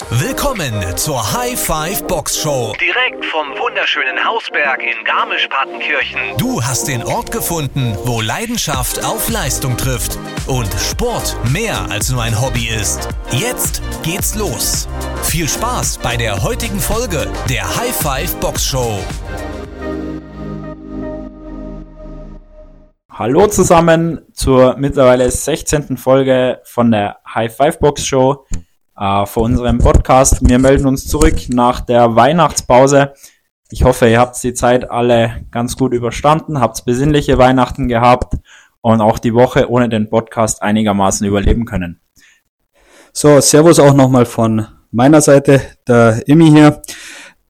Willkommen zur High Five Box Show. Direkt vom wunderschönen Hausberg in Garmisch-Partenkirchen. Du hast den Ort gefunden, wo Leidenschaft auf Leistung trifft und Sport mehr als nur ein Hobby ist. Jetzt geht's los. Viel Spaß bei der heutigen Folge der High Five Box Show. Hallo zusammen zur mittlerweile 16. Folge von der High Five Box Show äh, für unseren Podcast. Wir melden uns zurück nach der Weihnachtspause. Ich hoffe, ihr habt die Zeit alle ganz gut überstanden, habt besinnliche Weihnachten gehabt und auch die Woche ohne den Podcast einigermaßen überleben können. So, Servus auch nochmal von meiner Seite, der Immi hier.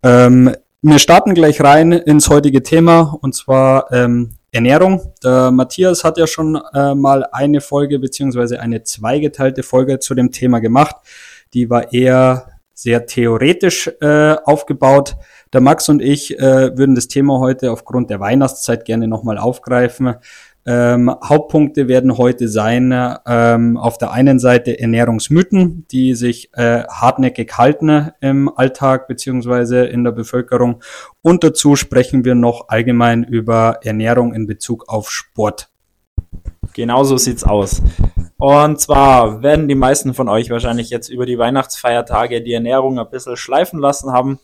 Ähm, wir starten gleich rein ins heutige Thema und zwar ähm, Ernährung. Der Matthias hat ja schon äh, mal eine Folge beziehungsweise eine zweigeteilte Folge zu dem Thema gemacht. Die war eher sehr theoretisch äh, aufgebaut. Der Max und ich äh, würden das Thema heute aufgrund der Weihnachtszeit gerne nochmal aufgreifen. Ähm, Hauptpunkte werden heute sein, ähm, auf der einen Seite Ernährungsmythen, die sich äh, hartnäckig halten im Alltag beziehungsweise in der Bevölkerung. Und dazu sprechen wir noch allgemein über Ernährung in Bezug auf Sport. Genau so sieht's aus. Und zwar werden die meisten von euch wahrscheinlich jetzt über die Weihnachtsfeiertage die Ernährung ein bisschen schleifen lassen haben.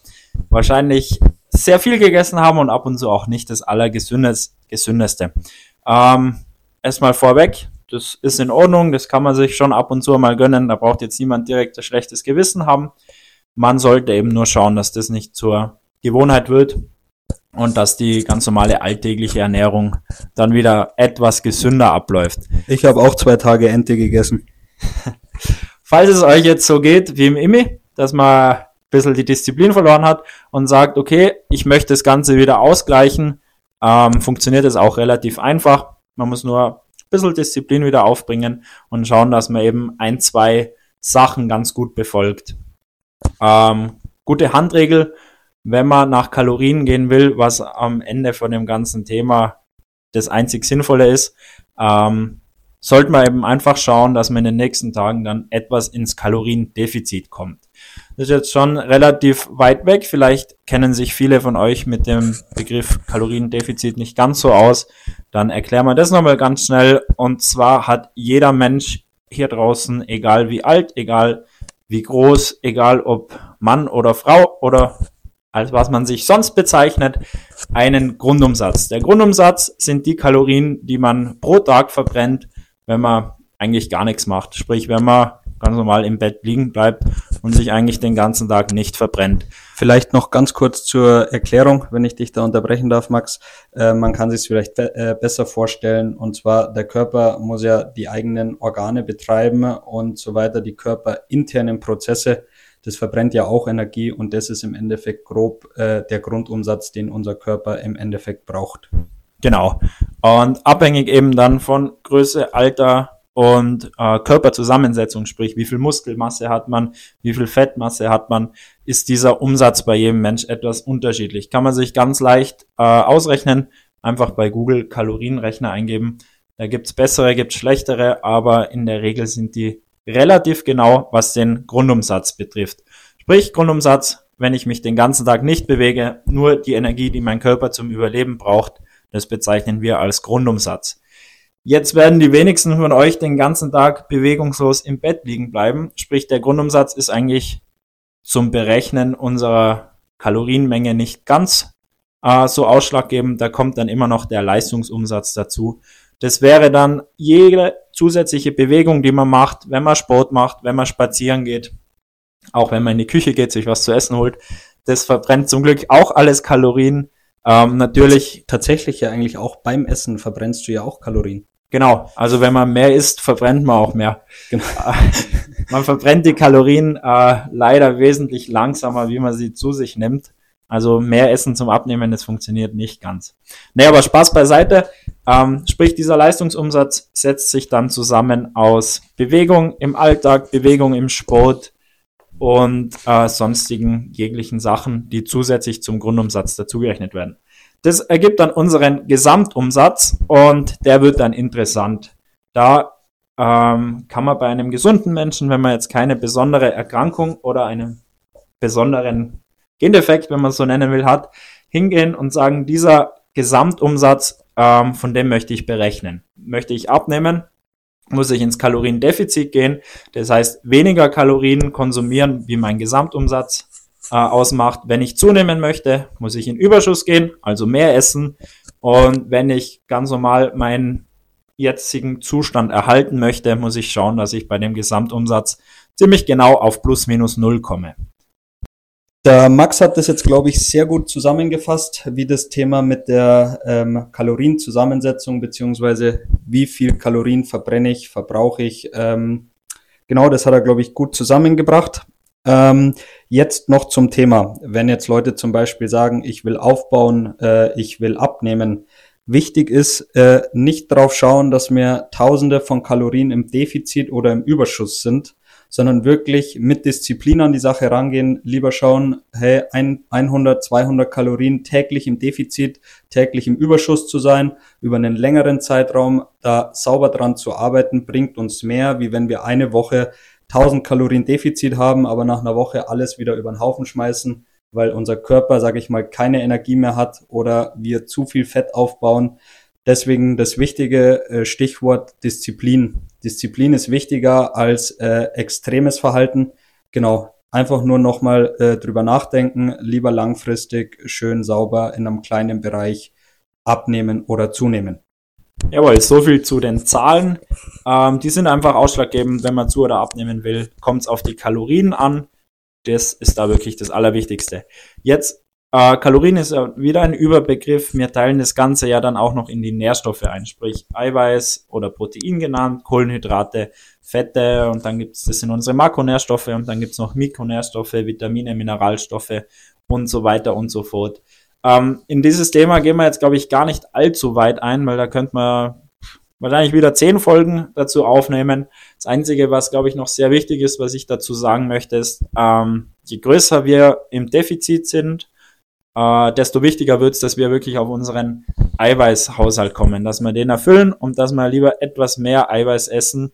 Wahrscheinlich sehr viel gegessen haben und ab und zu auch nicht das Allergesündeste. Ähm, erstmal vorweg, das ist in Ordnung, das kann man sich schon ab und zu mal gönnen. Da braucht jetzt niemand direkt ein schlechtes Gewissen haben. Man sollte eben nur schauen, dass das nicht zur Gewohnheit wird und dass die ganz normale alltägliche Ernährung dann wieder etwas gesünder abläuft. Ich habe auch zwei Tage Ente gegessen. Falls es euch jetzt so geht wie im Immi, dass man ein bisschen die Disziplin verloren hat und sagt, okay, ich möchte das Ganze wieder ausgleichen, ähm, funktioniert es auch relativ einfach. Man muss nur ein bisschen Disziplin wieder aufbringen und schauen, dass man eben ein, zwei Sachen ganz gut befolgt. Ähm, gute Handregel, wenn man nach Kalorien gehen will, was am Ende von dem ganzen Thema das einzig Sinnvolle ist, ähm, sollte man eben einfach schauen, dass man in den nächsten Tagen dann etwas ins Kaloriendefizit kommt. Das ist jetzt schon relativ weit weg. Vielleicht kennen sich viele von euch mit dem Begriff Kaloriendefizit nicht ganz so aus. Dann erklären wir das nochmal ganz schnell. Und zwar hat jeder Mensch hier draußen, egal wie alt, egal wie groß, egal ob Mann oder Frau oder als was man sich sonst bezeichnet, einen Grundumsatz. Der Grundumsatz sind die Kalorien, die man pro Tag verbrennt, wenn man eigentlich gar nichts macht. Sprich, wenn man ganz normal im Bett liegen bleibt und sich eigentlich den ganzen Tag nicht verbrennt. Vielleicht noch ganz kurz zur Erklärung, wenn ich dich da unterbrechen darf, Max. Äh, man kann sich es vielleicht be äh, besser vorstellen. Und zwar, der Körper muss ja die eigenen Organe betreiben und so weiter, die körperinternen Prozesse das verbrennt ja auch Energie und das ist im Endeffekt grob äh, der Grundumsatz, den unser Körper im Endeffekt braucht. Genau. Und abhängig eben dann von Größe, Alter und äh, Körperzusammensetzung, sprich wie viel Muskelmasse hat man, wie viel Fettmasse hat man, ist dieser Umsatz bei jedem Mensch etwas unterschiedlich. Kann man sich ganz leicht äh, ausrechnen, einfach bei Google Kalorienrechner eingeben. Da gibt's bessere, gibt's schlechtere, aber in der Regel sind die relativ genau, was den Grundumsatz betrifft. Sprich, Grundumsatz, wenn ich mich den ganzen Tag nicht bewege, nur die Energie, die mein Körper zum Überleben braucht, das bezeichnen wir als Grundumsatz. Jetzt werden die wenigsten von euch den ganzen Tag bewegungslos im Bett liegen bleiben. Sprich, der Grundumsatz ist eigentlich zum Berechnen unserer Kalorienmenge nicht ganz äh, so ausschlaggebend. Da kommt dann immer noch der Leistungsumsatz dazu. Das wäre dann jede zusätzliche Bewegung, die man macht, wenn man Sport macht, wenn man spazieren geht, auch wenn man in die Küche geht, sich was zu essen holt. Das verbrennt zum Glück auch alles Kalorien. Ähm, natürlich. Tatsächlich ja eigentlich auch beim Essen verbrennst du ja auch Kalorien. Genau. Also wenn man mehr isst, verbrennt man auch mehr. Genau. man verbrennt die Kalorien äh, leider wesentlich langsamer, wie man sie zu sich nimmt. Also mehr Essen zum Abnehmen, das funktioniert nicht ganz. Nee, aber Spaß beiseite. Ähm, sprich, dieser Leistungsumsatz setzt sich dann zusammen aus Bewegung im Alltag, Bewegung im Sport und äh, sonstigen jeglichen Sachen, die zusätzlich zum Grundumsatz dazugerechnet werden. Das ergibt dann unseren Gesamtumsatz und der wird dann interessant. Da ähm, kann man bei einem gesunden Menschen, wenn man jetzt keine besondere Erkrankung oder einen besonderen Gendefekt, wenn man es so nennen will, hat, hingehen und sagen, dieser Gesamtumsatz, ähm, von dem möchte ich berechnen. Möchte ich abnehmen, muss ich ins Kaloriendefizit gehen. Das heißt, weniger Kalorien konsumieren, wie mein Gesamtumsatz äh, ausmacht. Wenn ich zunehmen möchte, muss ich in Überschuss gehen, also mehr essen. Und wenn ich ganz normal meinen jetzigen Zustand erhalten möchte, muss ich schauen, dass ich bei dem Gesamtumsatz ziemlich genau auf plus minus null komme. Der Max hat das jetzt, glaube ich, sehr gut zusammengefasst, wie das Thema mit der ähm, Kalorienzusammensetzung beziehungsweise wie viel Kalorien verbrenne ich, verbrauche ich. Ähm, genau, das hat er, glaube ich, gut zusammengebracht. Ähm, jetzt noch zum Thema. Wenn jetzt Leute zum Beispiel sagen, ich will aufbauen, äh, ich will abnehmen. Wichtig ist, äh, nicht drauf schauen, dass mir Tausende von Kalorien im Defizit oder im Überschuss sind, sondern wirklich mit Disziplin an die Sache rangehen. Lieber schauen, hey, 100, 200 Kalorien täglich im Defizit, täglich im Überschuss zu sein, über einen längeren Zeitraum da sauber dran zu arbeiten, bringt uns mehr, wie wenn wir eine Woche 1000 Kalorien Defizit haben, aber nach einer Woche alles wieder über den Haufen schmeißen, weil unser Körper, sage ich mal, keine Energie mehr hat oder wir zu viel Fett aufbauen. Deswegen das wichtige äh, Stichwort Disziplin. Disziplin ist wichtiger als äh, extremes Verhalten. Genau, einfach nur nochmal äh, drüber nachdenken, lieber langfristig, schön sauber in einem kleinen Bereich abnehmen oder zunehmen. Jawohl, so viel zu den Zahlen. Ähm, die sind einfach ausschlaggebend, wenn man zu oder abnehmen will, kommt es auf die Kalorien an. Das ist da wirklich das Allerwichtigste. Jetzt äh, Kalorien ist wieder ein Überbegriff. Wir teilen das Ganze ja dann auch noch in die Nährstoffe ein, sprich Eiweiß oder Protein genannt, Kohlenhydrate, Fette und dann gibt es, das sind unsere Makronährstoffe und dann gibt es noch Mikronährstoffe, Vitamine, Mineralstoffe und so weiter und so fort. Ähm, in dieses Thema gehen wir jetzt, glaube ich, gar nicht allzu weit ein, weil da könnte man wahrscheinlich wieder zehn Folgen dazu aufnehmen. Das Einzige, was, glaube ich, noch sehr wichtig ist, was ich dazu sagen möchte, ist, ähm, je größer wir im Defizit sind, äh, desto wichtiger wird es, dass wir wirklich auf unseren Eiweißhaushalt kommen, dass wir den erfüllen und dass wir lieber etwas mehr Eiweiß essen,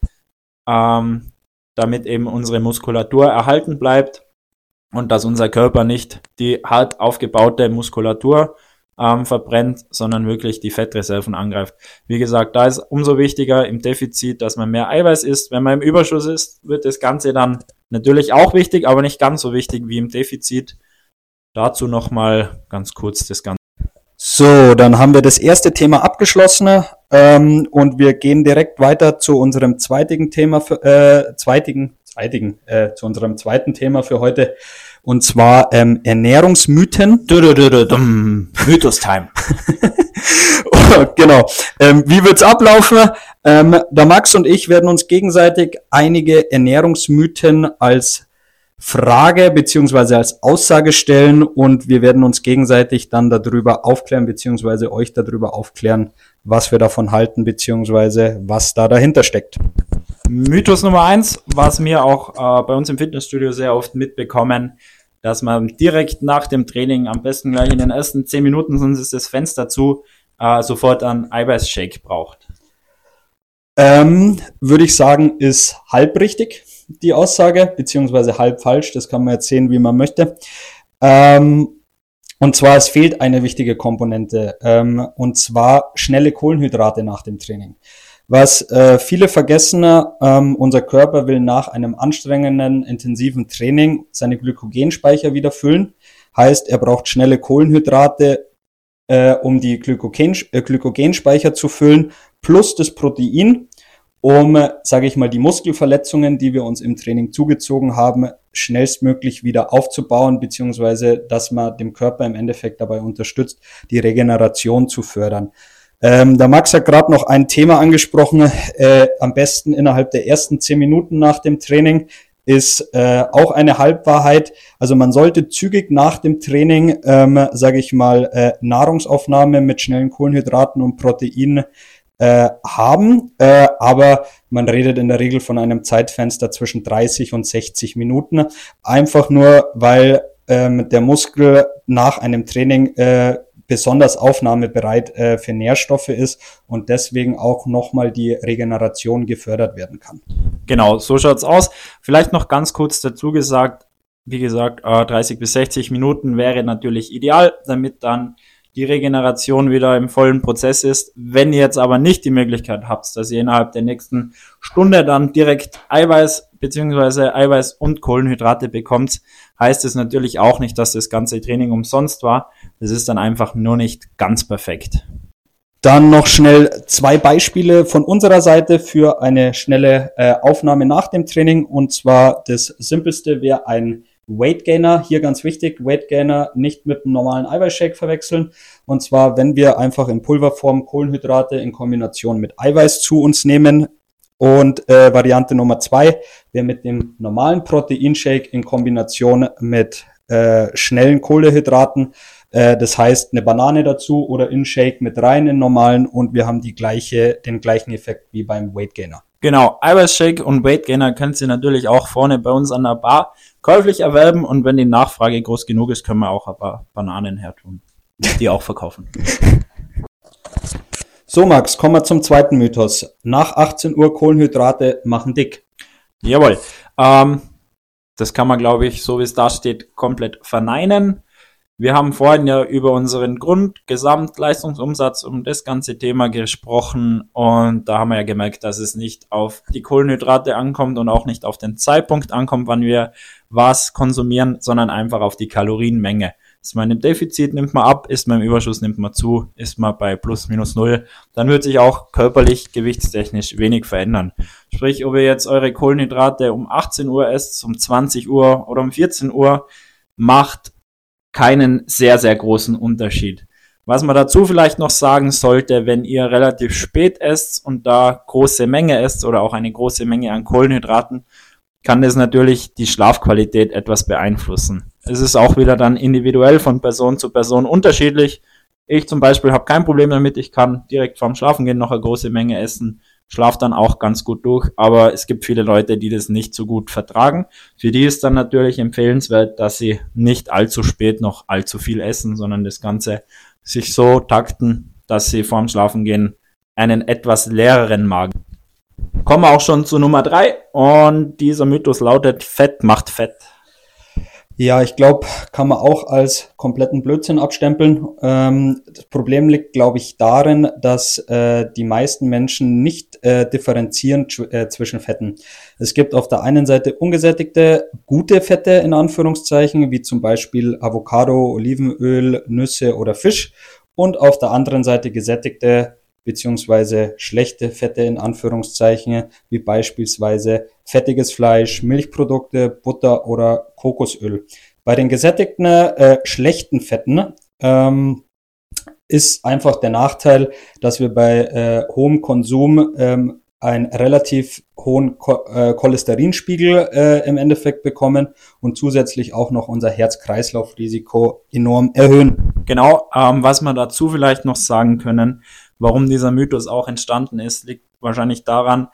ähm, damit eben unsere Muskulatur erhalten bleibt und dass unser Körper nicht die hart aufgebaute Muskulatur ähm, verbrennt, sondern wirklich die Fettreserven angreift. Wie gesagt, da ist umso wichtiger im Defizit, dass man mehr Eiweiß isst. Wenn man im Überschuss ist, wird das Ganze dann natürlich auch wichtig, aber nicht ganz so wichtig wie im Defizit. Dazu nochmal ganz kurz das Ganze. So, dann haben wir das erste Thema abgeschlossen ähm, und wir gehen direkt weiter zu unserem zweitigen Thema für, äh, zweitigen, zweitigen, äh, zu unserem zweiten Thema für heute und zwar ähm, Ernährungsmythen. Mythos-Time. genau. Ähm, wie wird's ablaufen? Ähm, der Max und ich werden uns gegenseitig einige Ernährungsmythen als Frage beziehungsweise als Aussage stellen und wir werden uns gegenseitig dann darüber aufklären beziehungsweise euch darüber aufklären, was wir davon halten beziehungsweise was da dahinter steckt. Mythos Nummer eins, was wir auch äh, bei uns im Fitnessstudio sehr oft mitbekommen, dass man direkt nach dem Training, am besten gleich in den ersten zehn Minuten, sonst ist das Fenster zu, äh, sofort einen Eiweißshake braucht. Ähm, Würde ich sagen, ist halb richtig die Aussage, beziehungsweise halb falsch. Das kann man jetzt sehen, wie man möchte. Ähm, und zwar, es fehlt eine wichtige Komponente, ähm, und zwar schnelle Kohlenhydrate nach dem Training. Was äh, viele vergessen, ähm, unser Körper will nach einem anstrengenden, intensiven Training seine Glykogenspeicher wieder füllen. Heißt, er braucht schnelle Kohlenhydrate, äh, um die Glykogen, äh, Glykogenspeicher zu füllen, plus das Protein, um, sage ich mal, die Muskelverletzungen, die wir uns im Training zugezogen haben, schnellstmöglich wieder aufzubauen, beziehungsweise dass man dem Körper im Endeffekt dabei unterstützt, die Regeneration zu fördern. Ähm, der Max hat gerade noch ein Thema angesprochen, äh, am besten innerhalb der ersten zehn Minuten nach dem Training ist äh, auch eine Halbwahrheit. Also man sollte zügig nach dem Training, ähm, sage ich mal, äh, Nahrungsaufnahme mit schnellen Kohlenhydraten und Proteinen äh, haben, äh, aber man redet in der Regel von einem Zeitfenster zwischen 30 und 60 Minuten, einfach nur weil ähm, der Muskel nach einem Training äh, besonders aufnahmebereit äh, für Nährstoffe ist und deswegen auch nochmal die Regeneration gefördert werden kann. Genau, so schaut's aus. Vielleicht noch ganz kurz dazu gesagt, wie gesagt, 30 bis 60 Minuten wäre natürlich ideal, damit dann die Regeneration wieder im vollen Prozess ist. Wenn ihr jetzt aber nicht die Möglichkeit habt, dass ihr innerhalb der nächsten Stunde dann direkt Eiweiß beziehungsweise Eiweiß und Kohlenhydrate bekommt, heißt es natürlich auch nicht, dass das ganze Training umsonst war. Das ist dann einfach nur nicht ganz perfekt. Dann noch schnell zwei Beispiele von unserer Seite für eine schnelle äh, Aufnahme nach dem Training. Und zwar das simpelste wäre ein Weight Gainer, hier ganz wichtig, Weight Gainer nicht mit einem normalen Eiweißshake verwechseln. Und zwar, wenn wir einfach in Pulverform Kohlenhydrate in Kombination mit Eiweiß zu uns nehmen. Und äh, Variante Nummer zwei wäre mit dem normalen Proteinshake in Kombination mit äh, schnellen Kohlehydraten. Äh, das heißt, eine Banane dazu oder in Shake mit rein in normalen und wir haben die gleiche, den gleichen Effekt wie beim Weight Gainer. Genau, Eiweißshake und Weight Gainer könnt ihr natürlich auch vorne bei uns an der Bar käuflich erwerben und wenn die Nachfrage groß genug ist, können wir auch ein paar Bananen hertun, die auch verkaufen. So Max, kommen wir zum zweiten Mythos. Nach 18 Uhr Kohlenhydrate machen dick. Jawohl. Ähm, das kann man, glaube ich, so wie es da steht, komplett verneinen. Wir haben vorhin ja über unseren Grundgesamtleistungsumsatz um das ganze Thema gesprochen und da haben wir ja gemerkt, dass es nicht auf die Kohlenhydrate ankommt und auch nicht auf den Zeitpunkt ankommt, wann wir was konsumieren, sondern einfach auf die Kalorienmenge. Ist man im Defizit, nimmt man ab, ist man im Überschuss, nimmt man zu, ist man bei plus minus null, dann wird sich auch körperlich, gewichtstechnisch wenig verändern. Sprich, ob ihr jetzt eure Kohlenhydrate um 18 Uhr esst, um 20 Uhr oder um 14 Uhr, macht keinen sehr, sehr großen Unterschied. Was man dazu vielleicht noch sagen sollte, wenn ihr relativ spät esst und da große Menge esst oder auch eine große Menge an Kohlenhydraten, kann das natürlich die Schlafqualität etwas beeinflussen. Es ist auch wieder dann individuell von Person zu Person unterschiedlich. Ich zum Beispiel habe kein Problem damit, ich kann direkt vorm Schlafen gehen noch eine große Menge essen schlaft dann auch ganz gut durch. Aber es gibt viele Leute, die das nicht so gut vertragen. Für die ist dann natürlich empfehlenswert, dass sie nicht allzu spät noch allzu viel essen, sondern das Ganze sich so takten, dass sie vorm Schlafen gehen einen etwas leereren Magen. Kommen wir auch schon zu Nummer drei und dieser Mythos lautet, Fett macht Fett. Ja, ich glaube, kann man auch als kompletten Blödsinn abstempeln. Ähm, das Problem liegt, glaube ich, darin, dass äh, die meisten Menschen nicht äh, differenzieren äh, zwischen Fetten. Es gibt auf der einen Seite ungesättigte, gute Fette in Anführungszeichen, wie zum Beispiel Avocado, Olivenöl, Nüsse oder Fisch. Und auf der anderen Seite gesättigte beziehungsweise schlechte Fette in Anführungszeichen, wie beispielsweise fettiges Fleisch, Milchprodukte, Butter oder Kokosöl. Bei den gesättigten äh, schlechten Fetten ähm, ist einfach der Nachteil, dass wir bei äh, hohem Konsum ähm, einen relativ hohen Ko äh, Cholesterinspiegel äh, im Endeffekt bekommen und zusätzlich auch noch unser Herz-Kreislauf-Risiko enorm erhöhen. Genau, ähm, was wir dazu vielleicht noch sagen können, Warum dieser Mythos auch entstanden ist, liegt wahrscheinlich daran,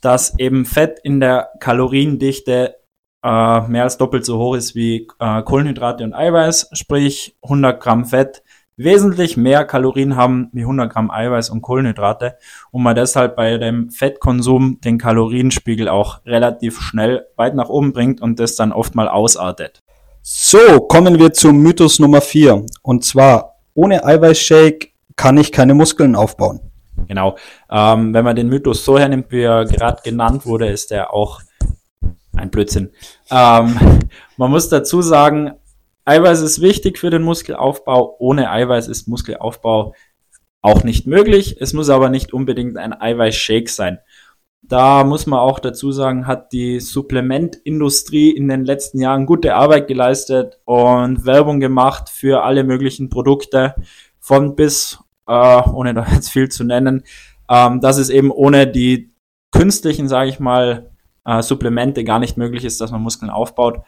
dass eben Fett in der Kaloriendichte äh, mehr als doppelt so hoch ist wie äh, Kohlenhydrate und Eiweiß, sprich 100 Gramm Fett wesentlich mehr Kalorien haben wie 100 Gramm Eiweiß und Kohlenhydrate und man deshalb bei dem Fettkonsum den Kalorienspiegel auch relativ schnell weit nach oben bringt und das dann oft mal ausartet. So, kommen wir zum Mythos Nummer 4 und zwar ohne Eiweißshake kann ich keine Muskeln aufbauen. Genau. Ähm, wenn man den Mythos so hernimmt, wie er gerade genannt wurde, ist er auch ein Blödsinn. Ähm, man muss dazu sagen, Eiweiß ist wichtig für den Muskelaufbau. Ohne Eiweiß ist Muskelaufbau auch nicht möglich. Es muss aber nicht unbedingt ein Eiweißshake sein. Da muss man auch dazu sagen, hat die Supplementindustrie in den letzten Jahren gute Arbeit geleistet und Werbung gemacht für alle möglichen Produkte von bis äh, ohne da jetzt viel zu nennen, ähm, dass es eben ohne die künstlichen, sage ich mal, äh, Supplemente gar nicht möglich ist, dass man Muskeln aufbaut,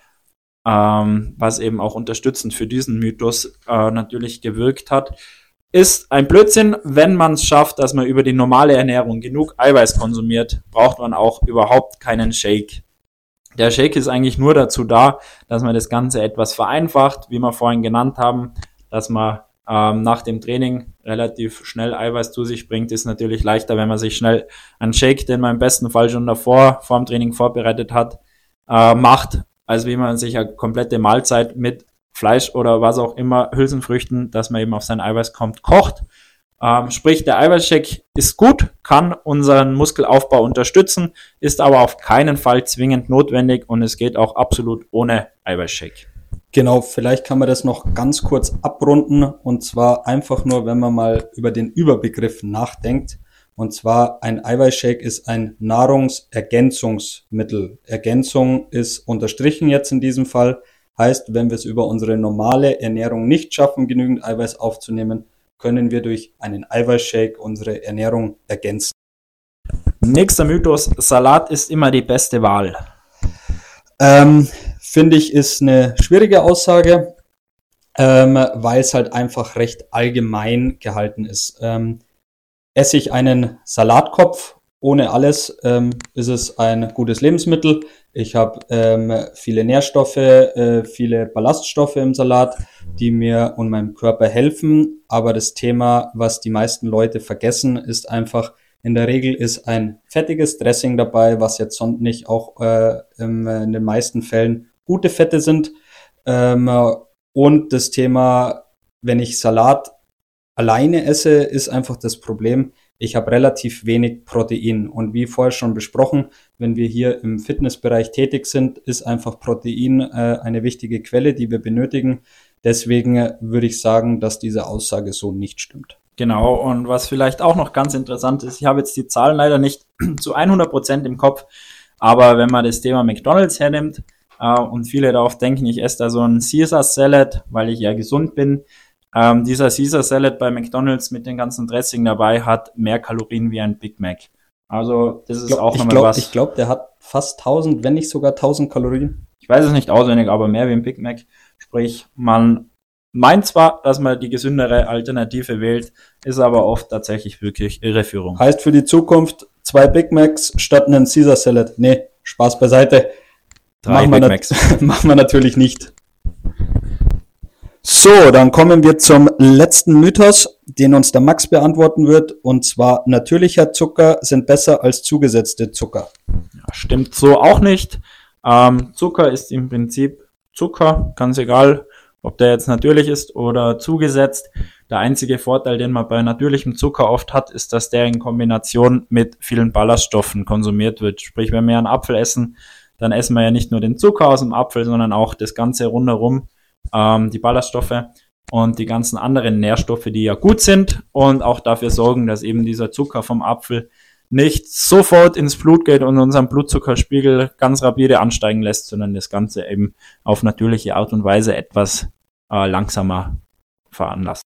ähm, was eben auch unterstützend für diesen Mythos äh, natürlich gewirkt hat. Ist ein Blödsinn, wenn man es schafft, dass man über die normale Ernährung genug Eiweiß konsumiert, braucht man auch überhaupt keinen Shake. Der Shake ist eigentlich nur dazu da, dass man das Ganze etwas vereinfacht, wie wir vorhin genannt haben, dass man ähm, nach dem Training relativ schnell Eiweiß zu sich bringt, ist natürlich leichter, wenn man sich schnell einen Shake, den man im besten Fall schon davor, vor dem Training vorbereitet hat, äh, macht, als wie man sich eine komplette Mahlzeit mit Fleisch oder was auch immer, Hülsenfrüchten, dass man eben auf sein Eiweiß kommt, kocht. Ähm, sprich, der Eiweißshake ist gut, kann unseren Muskelaufbau unterstützen, ist aber auf keinen Fall zwingend notwendig und es geht auch absolut ohne Eiweißshake. Genau, vielleicht kann man das noch ganz kurz abrunden und zwar einfach nur, wenn man mal über den Überbegriff nachdenkt. Und zwar ein Eiweißshake ist ein Nahrungsergänzungsmittel. Ergänzung ist unterstrichen jetzt in diesem Fall. Heißt, wenn wir es über unsere normale Ernährung nicht schaffen, genügend Eiweiß aufzunehmen, können wir durch einen Eiweißshake unsere Ernährung ergänzen. Nächster Mythos, Salat ist immer die beste Wahl. Ähm, Finde ich, ist eine schwierige Aussage, ähm, weil es halt einfach recht allgemein gehalten ist. Ähm, esse ich einen Salatkopf ohne alles, ähm, ist es ein gutes Lebensmittel. Ich habe ähm, viele Nährstoffe, äh, viele Ballaststoffe im Salat, die mir und meinem Körper helfen. Aber das Thema, was die meisten Leute vergessen, ist einfach, in der Regel ist ein fettiges Dressing dabei, was jetzt sonst nicht auch äh, in den meisten Fällen gute Fette sind. Ähm, und das Thema, wenn ich Salat alleine esse, ist einfach das Problem, ich habe relativ wenig Protein. Und wie vorher schon besprochen, wenn wir hier im Fitnessbereich tätig sind, ist einfach Protein äh, eine wichtige Quelle, die wir benötigen. Deswegen äh, würde ich sagen, dass diese Aussage so nicht stimmt. Genau, und was vielleicht auch noch ganz interessant ist, ich habe jetzt die Zahlen leider nicht zu 100 Prozent im Kopf, aber wenn man das Thema McDonald's hernimmt, äh, und viele darauf denken, ich esse da so einen Caesar Salad, weil ich ja gesund bin. Ähm, dieser Caesar Salad bei McDonald's mit den ganzen Dressing dabei hat mehr Kalorien wie ein Big Mac. Also das ist glaub, auch nochmal was. Ich glaube, der hat fast 1000, wenn nicht sogar 1000 Kalorien. Ich weiß es nicht auswendig, aber mehr wie ein Big Mac. Sprich, man meint zwar, dass man die gesündere Alternative wählt, ist aber oft tatsächlich wirklich Irreführung. Heißt für die Zukunft zwei Big Macs statt einen Caesar Salad. Nee, Spaß beiseite. Drei machen, wir machen wir natürlich nicht. So, dann kommen wir zum letzten Mythos, den uns der Max beantworten wird. Und zwar, natürlicher Zucker sind besser als zugesetzte Zucker. Ja, stimmt so auch nicht. Ähm, Zucker ist im Prinzip Zucker, ganz egal, ob der jetzt natürlich ist oder zugesetzt. Der einzige Vorteil, den man bei natürlichem Zucker oft hat, ist, dass der in Kombination mit vielen Ballaststoffen konsumiert wird. Sprich, wenn wir einen Apfel essen, dann essen wir ja nicht nur den Zucker aus dem Apfel, sondern auch das Ganze rundherum, ähm, die Ballaststoffe und die ganzen anderen Nährstoffe, die ja gut sind und auch dafür sorgen, dass eben dieser Zucker vom Apfel nicht sofort ins Blut geht und unseren Blutzuckerspiegel ganz rapide ansteigen lässt, sondern das Ganze eben auf natürliche Art und Weise etwas äh, langsamer veranlasst.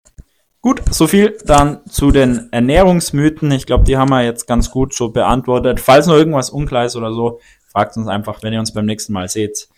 Gut, so viel dann zu den Ernährungsmythen. Ich glaube, die haben wir jetzt ganz gut so beantwortet. Falls noch irgendwas unklar ist oder so, Fragt uns einfach, wenn ihr uns beim nächsten Mal seht.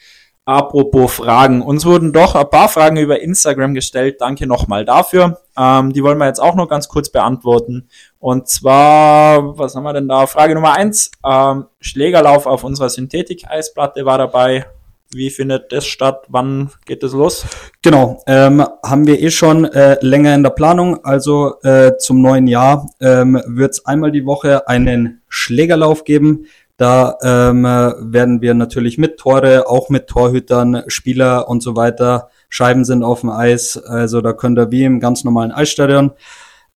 Apropos Fragen. Uns wurden doch ein paar Fragen über Instagram gestellt. Danke nochmal dafür. Ähm, die wollen wir jetzt auch noch ganz kurz beantworten. Und zwar, was haben wir denn da? Frage Nummer eins: ähm, Schlägerlauf auf unserer Synthetik-Eisplatte war dabei. Wie findet das statt? Wann geht es los? Genau, ähm, haben wir eh schon äh, länger in der Planung. Also äh, zum neuen Jahr ähm, wird es einmal die Woche einen Schlägerlauf geben. Da ähm, werden wir natürlich mit Tore, auch mit Torhütern, Spieler und so weiter. Scheiben sind auf dem Eis. Also da könnt ihr wie im ganz normalen Eisstadion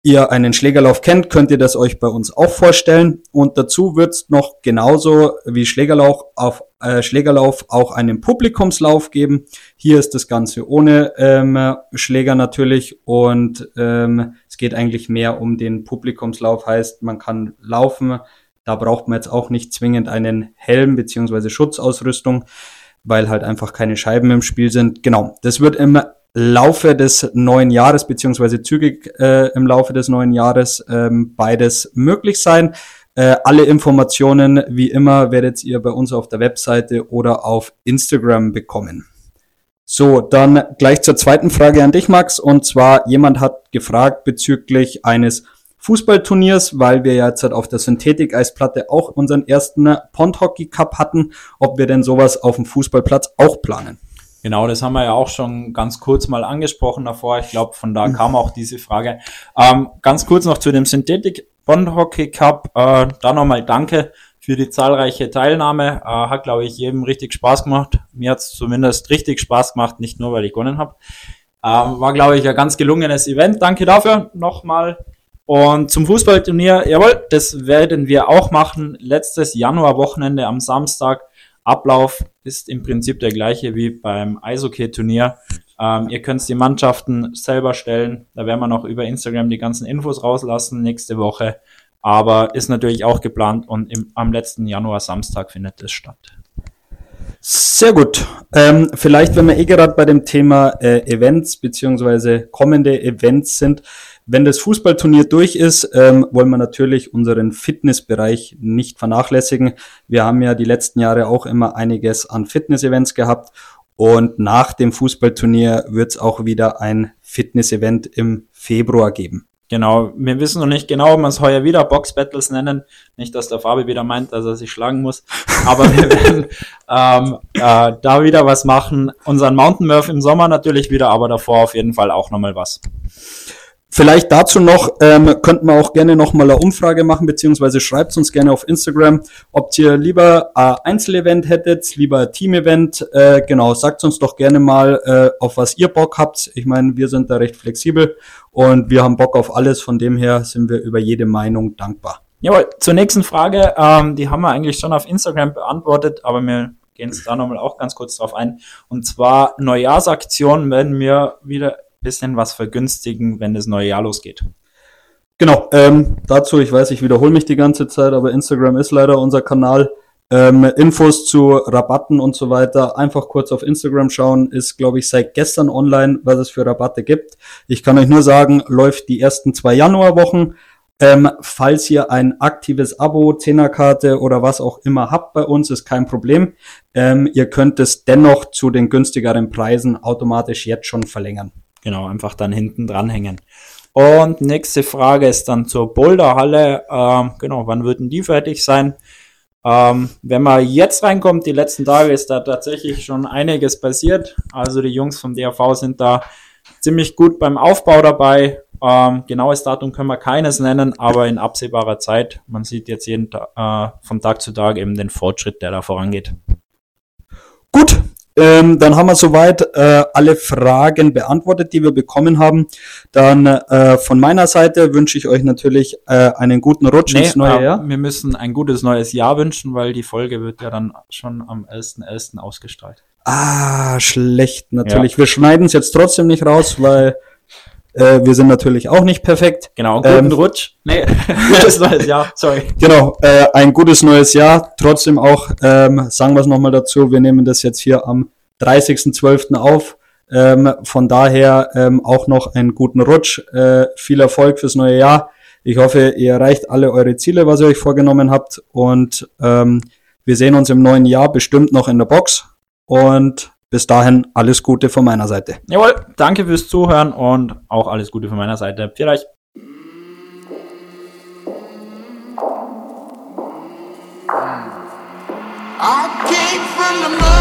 ihr einen Schlägerlauf kennt, könnt ihr das euch bei uns auch vorstellen. Und dazu wird's noch genauso wie Schlägerlauf auf äh, Schlägerlauf auch einen Publikumslauf geben. Hier ist das Ganze ohne ähm, Schläger natürlich und ähm, es geht eigentlich mehr um den Publikumslauf, heißt man kann laufen, da braucht man jetzt auch nicht zwingend einen Helm beziehungsweise Schutzausrüstung, weil halt einfach keine Scheiben im Spiel sind. Genau, das wird im Laufe des neuen Jahres beziehungsweise zügig äh, im Laufe des neuen Jahres ähm, beides möglich sein. Äh, alle Informationen, wie immer, werdet ihr bei uns auf der Webseite oder auf Instagram bekommen. So, dann gleich zur zweiten Frage an dich, Max. Und zwar, jemand hat gefragt bezüglich eines Fußballturniers, weil wir jetzt halt auf der Synthetik-Eisplatte auch unseren ersten Pond Hockey Cup hatten, ob wir denn sowas auf dem Fußballplatz auch planen. Genau, das haben wir ja auch schon ganz kurz mal angesprochen davor. Ich glaube, von da kam auch diese Frage. Ähm, ganz kurz noch zu dem Synthetic Bond Hockey Cup. Äh, da nochmal danke für die zahlreiche Teilnahme. Äh, hat, glaube ich, jedem richtig Spaß gemacht. Mir hat es zumindest richtig Spaß gemacht, nicht nur, weil ich gewonnen habe. Ähm, war, glaube ich, ein ganz gelungenes Event. Danke dafür nochmal. Und zum Fußballturnier, jawohl, das werden wir auch machen. Letztes Januarwochenende am Samstag Ablauf ist im Prinzip der gleiche wie beim Eishockey-Turnier. Ähm, ihr könnt die Mannschaften selber stellen. Da werden wir noch über Instagram die ganzen Infos rauslassen nächste Woche. Aber ist natürlich auch geplant und im, am letzten Januar Samstag findet es statt. Sehr gut. Ähm, vielleicht, wenn wir eh gerade bei dem Thema äh, Events beziehungsweise kommende Events sind, wenn das Fußballturnier durch ist, ähm, wollen wir natürlich unseren Fitnessbereich nicht vernachlässigen. Wir haben ja die letzten Jahre auch immer einiges an Fitness-Events gehabt und nach dem Fußballturnier wird es auch wieder ein Fitness-Event im Februar geben. Genau, wir wissen noch nicht genau, ob wir es heuer wieder Box Battles nennen. Nicht, dass der Fabi wieder meint, dass er sich schlagen muss. Aber wir werden ähm, äh, da wieder was machen. Unseren Mountain Murph im Sommer natürlich wieder, aber davor auf jeden Fall auch nochmal was. Vielleicht dazu noch, ähm, könnten wir auch gerne nochmal eine Umfrage machen, beziehungsweise schreibt uns gerne auf Instagram, ob ihr lieber ein Einzelevent hättet, lieber ein Teamevent. Äh, genau, sagt uns doch gerne mal, äh, auf was ihr Bock habt. Ich meine, wir sind da recht flexibel und wir haben Bock auf alles. Von dem her sind wir über jede Meinung dankbar. Jawohl, zur nächsten Frage, ähm, die haben wir eigentlich schon auf Instagram beantwortet, aber wir gehen es da nochmal auch ganz kurz drauf ein. Und zwar Neujahrsaktion werden wir wieder bisschen was vergünstigen, wenn das neue Jahr losgeht. Genau, ähm, dazu, ich weiß, ich wiederhole mich die ganze Zeit, aber Instagram ist leider unser Kanal. Ähm, Infos zu Rabatten und so weiter, einfach kurz auf Instagram schauen, ist, glaube ich, seit gestern online, was es für Rabatte gibt. Ich kann euch nur sagen, läuft die ersten zwei Januarwochen. Ähm, falls ihr ein aktives Abo, Zehnerkarte oder was auch immer habt bei uns, ist kein Problem. Ähm, ihr könnt es dennoch zu den günstigeren Preisen automatisch jetzt schon verlängern. Genau, einfach dann hinten dranhängen. Und nächste Frage ist dann zur Boulderhalle. Ähm, genau, wann würden die fertig sein? Ähm, wenn man jetzt reinkommt, die letzten Tage ist da tatsächlich schon einiges passiert. Also die Jungs vom DRV sind da ziemlich gut beim Aufbau dabei. Ähm, genaues Datum können wir keines nennen, aber in absehbarer Zeit. Man sieht jetzt jeden Tag, äh, von Tag zu Tag eben den Fortschritt, der da vorangeht. Gut, ähm, dann haben wir soweit äh, alle Fragen beantwortet, die wir bekommen haben. Dann äh, von meiner Seite wünsche ich euch natürlich äh, einen guten Rutsch nee, ins neue äh, Jahr. Wir müssen ein gutes neues Jahr wünschen, weil die Folge wird ja dann schon am 11.11. .11. ausgestrahlt. Ah, schlecht natürlich. Ja. Wir schneiden es jetzt trotzdem nicht raus, weil äh, wir sind natürlich auch nicht perfekt. Genau, guten ähm, Rutsch. Nee, gutes neues Jahr, sorry. Genau, äh, ein gutes neues Jahr. Trotzdem auch, ähm, sagen wir es nochmal dazu, wir nehmen das jetzt hier am 30.12. auf. Ähm, von daher ähm, auch noch einen guten Rutsch. Äh, viel Erfolg fürs neue Jahr. Ich hoffe, ihr erreicht alle eure Ziele, was ihr euch vorgenommen habt. Und ähm, wir sehen uns im neuen Jahr bestimmt noch in der Box. Und bis dahin alles Gute von meiner Seite. Jawohl, danke fürs Zuhören und auch alles Gute von meiner Seite. Vielleicht. I came from the mud.